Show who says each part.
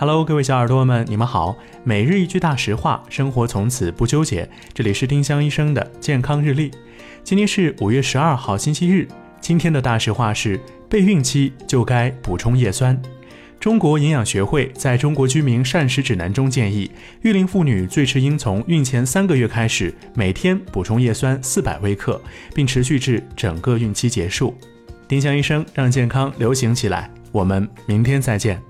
Speaker 1: Hello，各位小耳朵们，你们好。每日一句大实话，生活从此不纠结。这里是丁香医生的健康日历。今天是五月十二号，星期日。今天的大实话是：备孕期就该补充叶酸。中国营养学会在中国居民膳食指南中建议，育龄妇女最迟应从孕前三个月开始，每天补充叶酸四百微克，并持续至整个孕期结束。丁香医生让健康流行起来。我们明天再见。